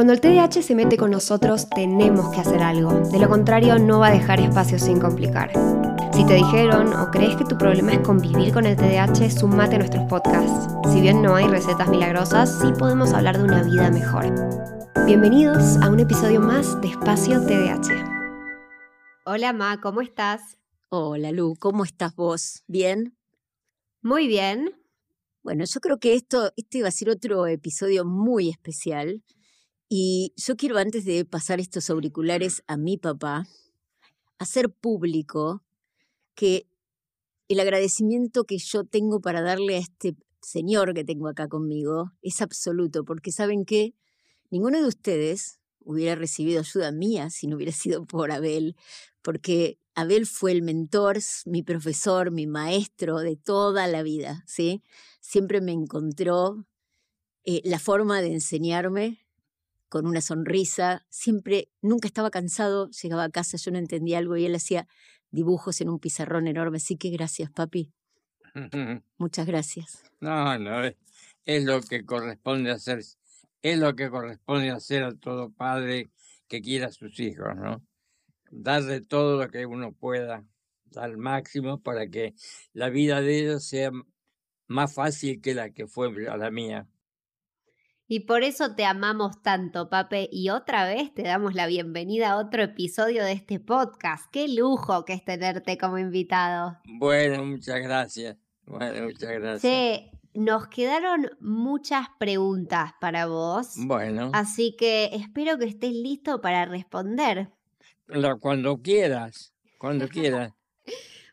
Cuando el TDAH se mete con nosotros, tenemos que hacer algo. De lo contrario, no va a dejar espacio sin complicar. Si te dijeron o crees que tu problema es convivir con el TDAH, sumate a nuestros podcasts. Si bien no hay recetas milagrosas, sí podemos hablar de una vida mejor. Bienvenidos a un episodio más de Espacio TDAH. Hola Ma, ¿cómo estás? Hola Lu, ¿cómo estás vos? ¿Bien? Muy bien. Bueno, yo creo que esto, este va a ser otro episodio muy especial y yo quiero, antes de pasar estos auriculares a mi papá, hacer público que el agradecimiento que yo tengo para darle a este señor que tengo acá conmigo es absoluto, porque saben que ninguno de ustedes hubiera recibido ayuda mía si no hubiera sido por Abel, porque Abel fue el mentor, mi profesor, mi maestro de toda la vida, ¿sí? Siempre me encontró eh, la forma de enseñarme con una sonrisa, siempre, nunca estaba cansado, llegaba a casa, yo no entendía algo y él hacía dibujos en un pizarrón enorme, así que gracias, papi. Muchas gracias. No, no, es, lo que corresponde hacer, es lo que corresponde hacer a todo padre que quiera a sus hijos, ¿no? Darle todo lo que uno pueda, al máximo para que la vida de ellos sea más fácil que la que fue la mía. Y por eso te amamos tanto, Pape, y otra vez te damos la bienvenida a otro episodio de este podcast. Qué lujo que es tenerte como invitado. Bueno, muchas gracias. Bueno, muchas gracias. Sí, nos quedaron muchas preguntas para vos. Bueno. Así que espero que estés listo para responder. Cuando quieras, cuando quieras.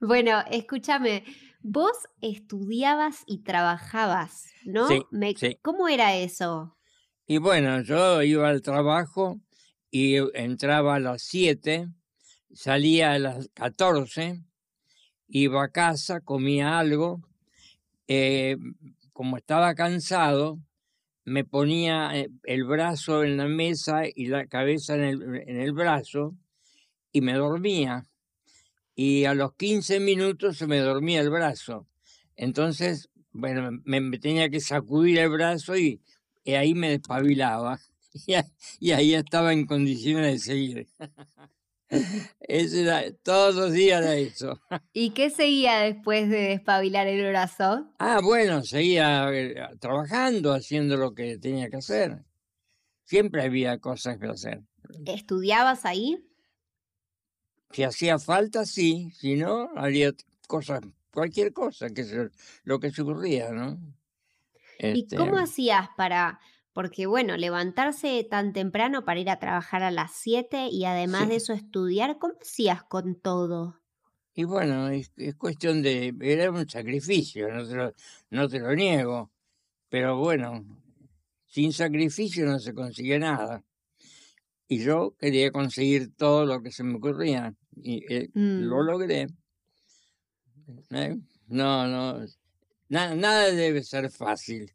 bueno, escúchame. Vos estudiabas y trabajabas, ¿no? Sí, ¿Cómo era eso? Y bueno, yo iba al trabajo y entraba a las 7, salía a las 14, iba a casa, comía algo. Eh, como estaba cansado, me ponía eh, el brazo en la mesa y la cabeza en el, en el brazo y me dormía y a los 15 minutos se me dormía el brazo. Entonces, bueno, me, tenía que sacudir el brazo y, ahí me despabilaba. Y, ahí estaba en condiciones de seguir. Eso era, todos los días era eso. ¿Y qué seguía después de despabilar el brazo? Ah, bueno, seguía eh, trabajando, haciendo lo que tenía que hacer. Siempre había cosas que hacer. ¿Estudiabas ahí? Si hacía falta, sí, si no, haría cosas, cualquier cosa, que es lo que se ocurría, ¿no? ¿Y cómo este hacías para, porque bueno, levantarse tan temprano para ir a trabajar a las 7 y además de eso estudiar, ¿cómo hacías con todo? Y bueno, es, cuestión de, era un sacrificio, no te, lo, no te lo niego, pero bueno, sin sacrificio no se consigue nada. Y yo quería conseguir todo lo que se me ocurría y eh, lo mm. logré. ¿Eh? No, no, nada debe ser fácil,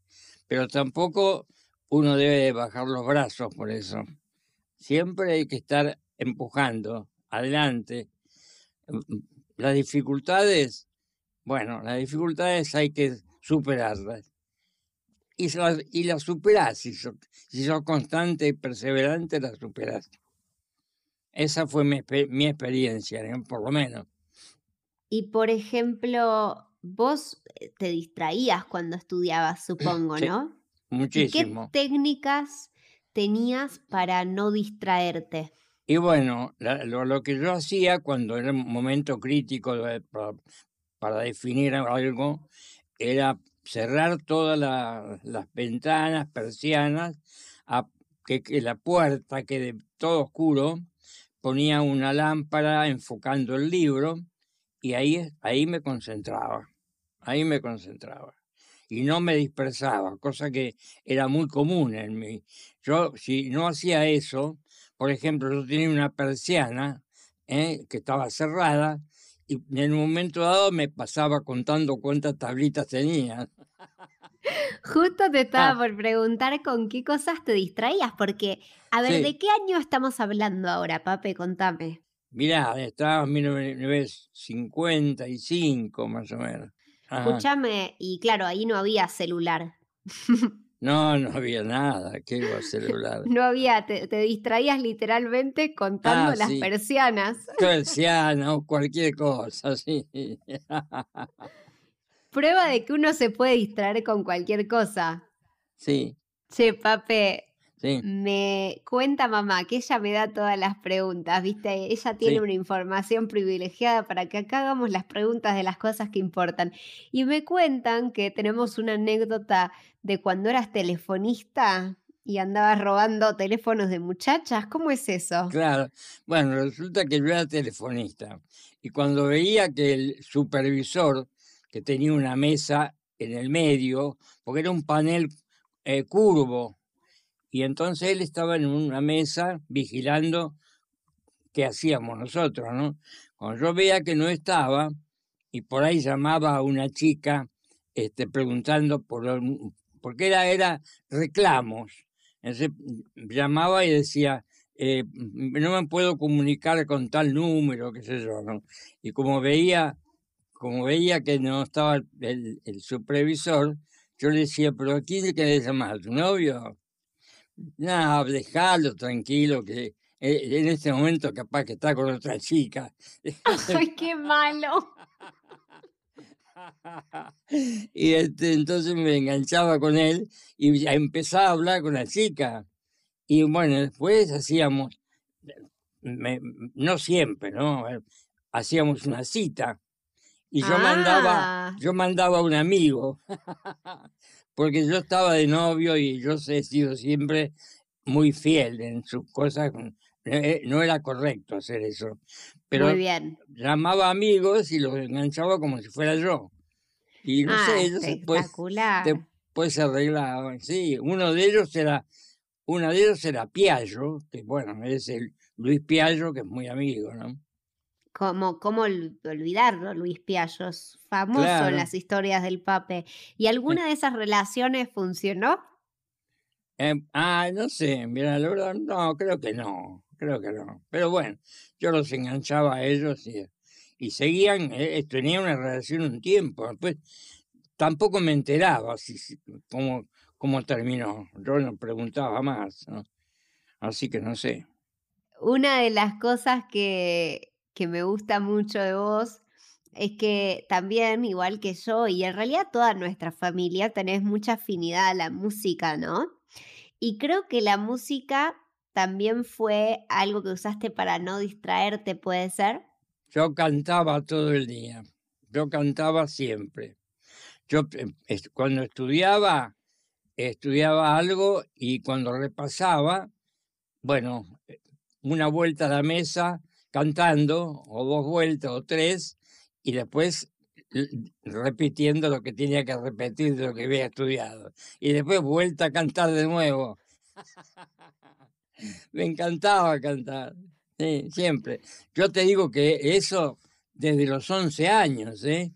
pero tampoco uno debe bajar los brazos por eso. Siempre hay que estar empujando adelante. Mm, mm, las dificultades, bueno, las dificultades hay que superarlas. Y, las, y las superás, si sos, si sos constante y perseverante, las superás. Esa fue mi, experiencia, por lo menos. Y por ejemplo, vos eh, te distraías cuando estudiabas, supongo, ¿no? Muchísimo. ¿Qué técnicas tenías para no distraerte? Y bueno, lo, que yo hacía cuando era un momento crítico para, definir algo era cerrar todas las ventanas, persianas, a, que, que, la puerta quede todo oscuro ponía una lámpara enfocando el libro y ahí, ahí me concentraba, ahí me concentraba. Y no me dispersaba, cosa que era muy común en mí. Yo, si no hacía eso, por ejemplo, yo tenía una persiana ¿eh? que estaba cerrada y en un momento dado me pasaba contando cuántas tablitas tenía. Justo te estaba ah. por preguntar con qué cosas te distraías, porque, a ver, ¿de qué año estamos hablando ahora, Pape? Contame. Mirá, estaba en 1955 más o menos. Escúchame, y claro, ahí no había celular. No, no había nada. ¿Qué iba a celular? No había, te, distraías literalmente contando Ah, las sí. persianas. Persiana o cualquier cosa, sí. Prueba de que uno se puede distraer con cualquier cosa. Sí, Che, pape, sí. me cuenta mamá que ella me da todas las preguntas, ¿viste? Ella tiene Sí. una información privilegiada para que acá hagamos las preguntas de las cosas que importan. Y me cuentan que tenemos una anécdota de cuando eras telefonista y andabas robando teléfonos de muchachas. ¿Cómo es eso? Claro. Bueno, resulta que yo era telefonista y cuando veía que el supervisor, que tenía una mesa en el medio, porque era un panel eh, curvo, y entonces él estaba en una mesa vigilando qué hacíamos nosotros, ¿no? Cuando yo veía que no estaba, y por ahí llamaba a una chica este, preguntando por, un- porque era, era reclamos. Entonces llamaba y decía, eh, no me puedo comunicar con tal número, qué sé yo, ¿no? Y como veía, como veía que no estaba el, supervisor, yo le decía, pero ¿a quién le querés llamar? ¿A tu novio? No, dejalo tranquilo, que eh, en este momento capaz que está con otra chica. ¡Ay, qué malo! y este, entonces me enganchaba con él y empezaba a hablar con la chica. Y bueno, después hacíamos, me- no siempre, ¿no? Hacíamos una cita. Y yo mandaba, Ah. yo mandaba a un amigo, porque yo estaba de novio y yo he sido siempre muy fiel en sus cosas. Eh, No era correcto hacer eso. Pero Muy bien. llamaba amigos y los enganchaba como si fuera yo. Y no ah, sé, ellos después, espectacular. después se arreglaban. Sí, uno de ellos era, uno de ellos era Piallo, que bueno, es el Luis Piallo, que es muy amigo, ¿no? ¿Cómo, cómo ol- olvidarlo, Luis Piallo? Es famoso Claro. en las historias del Pape. ¿Y alguna de esas relaciones funcionó? Eh, ah, no sé, mira, la verdad, no, creo que no, creo que no. Pero bueno, yo los enganchaba a ellos y, y seguían, eh, tenían una relación un tiempo. Después tampoco me enteraba si, si- cómo, terminó. Yo no preguntaba más. Así que no sé. Una de las cosas que, que me gusta mucho de vos es que también, igual que yo, y en realidad toda nuestra familia, tenés mucha afinidad a la música, ¿no? Y creo que la música también fue algo que usaste para no distraerte, ¿puede ser? Yo cantaba todo el día, yo cantaba siempre. Yo eh, cuando estudiaba, estudiaba algo y cuando repasaba, bueno, eh, una vuelta a la mesa cantando, o dos vueltas o tres, y después repitiendo lo que tenía que repetir de lo que había estudiado. Y después vuelta a cantar de nuevo. Me encantaba cantar. Sí, siempre. Yo te digo que eso desde los 11 años, ¿eh?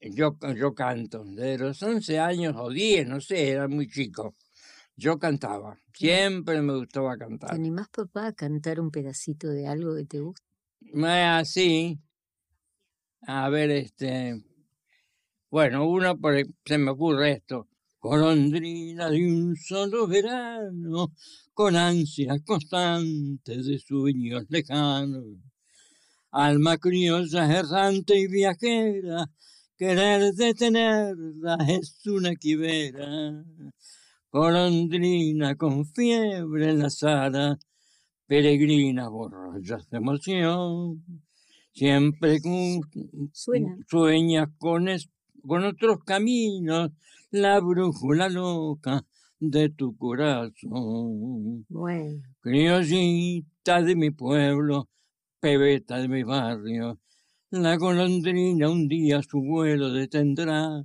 Yo, yo canto. Desde los 11 años o 10, no sé, era muy chico. Yo cantaba. Siempre me gustaba ¿Te cantar. animás, papá, a cantar un pedacito de algo que te gusta? Así. A ver, este. Bueno, uno por, se me ocurre esto. Golondrina de un solo verano, con ansias constantes de sueños lejanos. Alma criolla, errante y viajera, querer detenerla es una quimera. Golondrina con fiebre en las alas, peregrina borrachas de emoción. Siempre Suena. sueñas con, es- con otros caminos, la brújula loca de tu corazón. Bueno, Criollita de mi pueblo, pebeta de mi barrio, la golondrina un día su vuelo detendrá.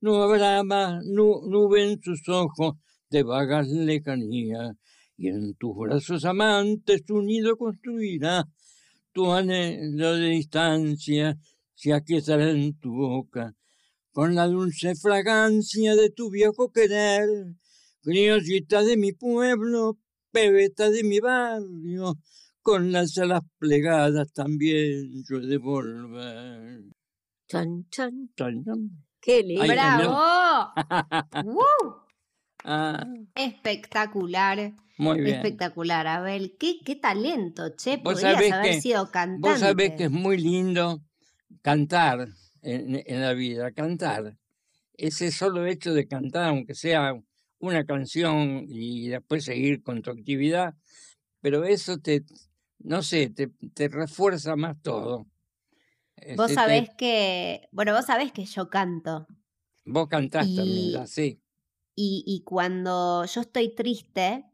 No habrá más nu- nube en sus ojos de vagas lejanías, y en tus brazos amantes su nido construirá. Tu anhelo de distancia se aquietará en tu boca, con la dulce fragancia de tu viejo querer. Criollita de mi pueblo, pebeta de mi barrio, con las alas plegadas también yo he de volver. chan, chan. Chan, chan. ¡Qué lindo! Ay, ¡Bravo! ¡Woo! Ah, Espectacular. muy bien. Espectacular, Abel. Qué, qué talento, che. Podrías haber que- sido cantante. Vos sabés que es muy lindo cantar en, en la vida, cantar. Ese solo hecho de cantar, aunque sea una canción y después seguir con tu actividad, pero eso te, no sé, te, te refuerza más todo. Vos Este, te- sabés que, bueno, vos sabés que yo canto. vos cantás y- también, sí. Y, y cuando yo estoy triste,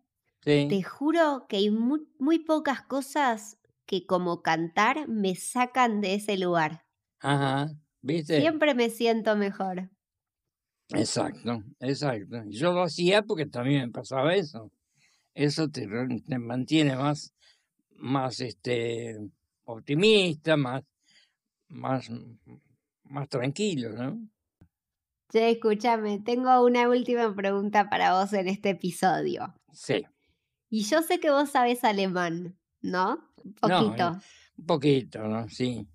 sí. te juro que hay muy, muy pocas cosas que como cantar me sacan de ese lugar. Ajá, ¿viste? Siempre me siento mejor. Exacto, exacto. Y Yo lo hacía porque también me pasaba eso. Eso te, mantiene más, más este, optimista, más, más, más tranquilo, ¿no? Che, escúchame, tengo una última pregunta para vos en este episodio. Sí, Y yo sé que vos sabés alemán, ¿no? Un No, poquito. un poquito, ¿no? Sí.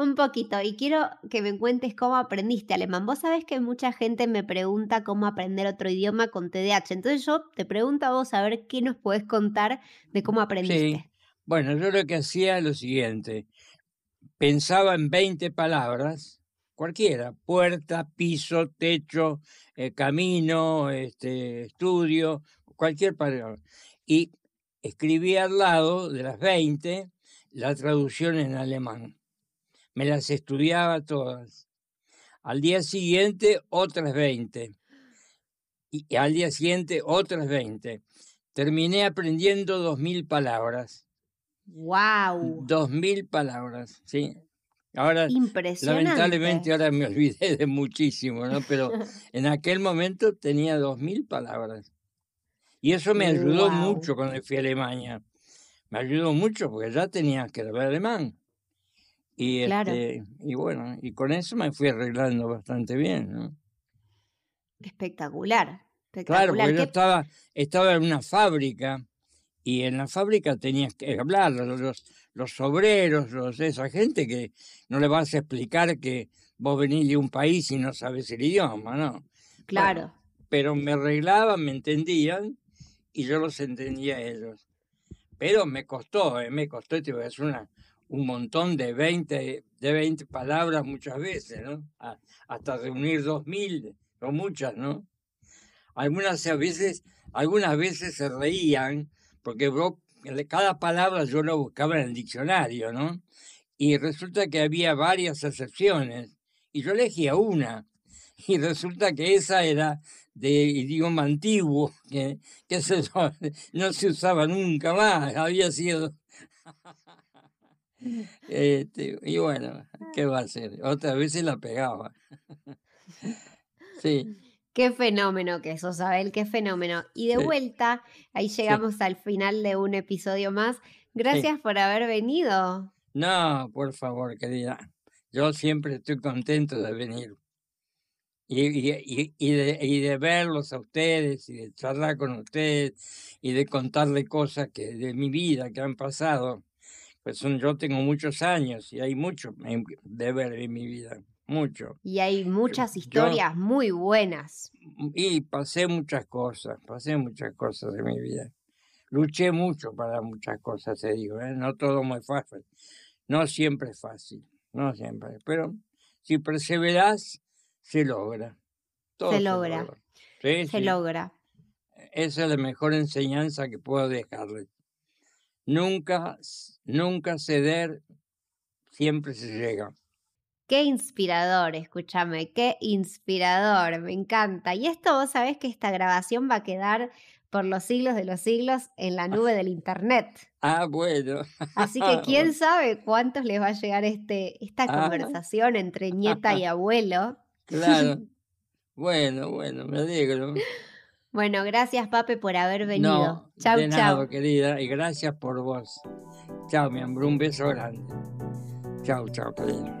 Un poquito. Y quiero que me cuentes cómo aprendiste alemán. Vos sabés que mucha gente me pregunta cómo aprender otro idioma con TDAH. Entonces yo te pregunto a vos a ver qué nos podés contar de cómo aprendiste. Bueno, yo lo que hacía es lo siguiente. Pensaba en 20 palabras, cualquiera, puerta, piso, techo, eh, camino, este, estudio, cualquier palabra. Y escribía al lado de las 20 la traducción en alemán. Me las estudiaba todas. Al día siguiente, otras 20. Y y al día siguiente, otras 20. Terminé aprendiendo 2.000 palabras. ¡Wow! Dos mil palabras, sí. Ahora, Impresionante. lamentablemente, ahora me olvidé de muchísimo, ¿no? Pero en aquel momento tenía dos mil palabras. Y eso me ayudó Guau. mucho cuando fui a Alemania. Me ayudó mucho porque ya tenía que hablar alemán. Y, Claro. este, y bueno, y con eso me fui arreglando bastante bien, ¿no? Espectacular. Claro, Espectacular. porque yo ¿Qué- estaba, estaba en una fábrica y en la fábrica tenías que hablar, los, los, obreros, los, esa gente que no le vas a explicar que vos venís de un país y no sabes el idioma, ¿no? Claro. Pero me arreglaban, me entendían y yo los entendía a ellos. Pero me costó, ¿eh? me costó, te voy a decir una, un montón de 20, de 20 palabras muchas veces, hasta reunir 2000, o muchas, ¿no? Algunas veces, algunas veces se reían, porque cada palabra yo lo buscaba en el diccionario, ¿no? Y resulta que había varias excepciones, y yo elegía una, y resulta que esa era de idioma antiguo, que, que no se usaba nunca más, había sido... Este, y bueno, ¿qué va a hacer? Otras veces la pegaba. Sí. Qué fenómeno que sos, Abel, qué fenómeno. Y de Sí. vuelta, ahí llegamos al final de un episodio más. Gracias por haber venido. No, por favor, querida. Yo siempre estoy contento de venir. Y, y, y- y de, y de verlos a ustedes y de charlar con ustedes y de contarle cosas que de mi vida que han pasado. Pues son, yo tengo muchos años y hay mucho de ver en mi vida, mucho. Y hay muchas yo- historias muy buenas. Y pasé muchas cosas, pasé muchas cosas en mi vida. Luché mucho para muchas cosas, te digo, ¿eh? no todo muy fácil. No siempre es fácil, no siempre. Pero si perseveras, se logra. Todo Se logra. Sí, Se sí. logra. Esa es la mejor enseñanza que puedo dejarles. Nunca, nunca ceder, siempre se llega. Qué inspirador, escúchame, qué inspirador, me encanta. Y esto vos sabés que esta grabación va a quedar por los siglos de los siglos en la nube del internet. Ah, bueno. Así que quién sabe cuántos les va a llegar este, esta Ah. conversación entre nieta y abuelo. Claro. Bueno, bueno, me alegro. Bueno, gracias Pape por haber venido. No, chau, de chau. querida, y gracias por vos. Chao, mi amor, un beso grande. Chao, chao, querida.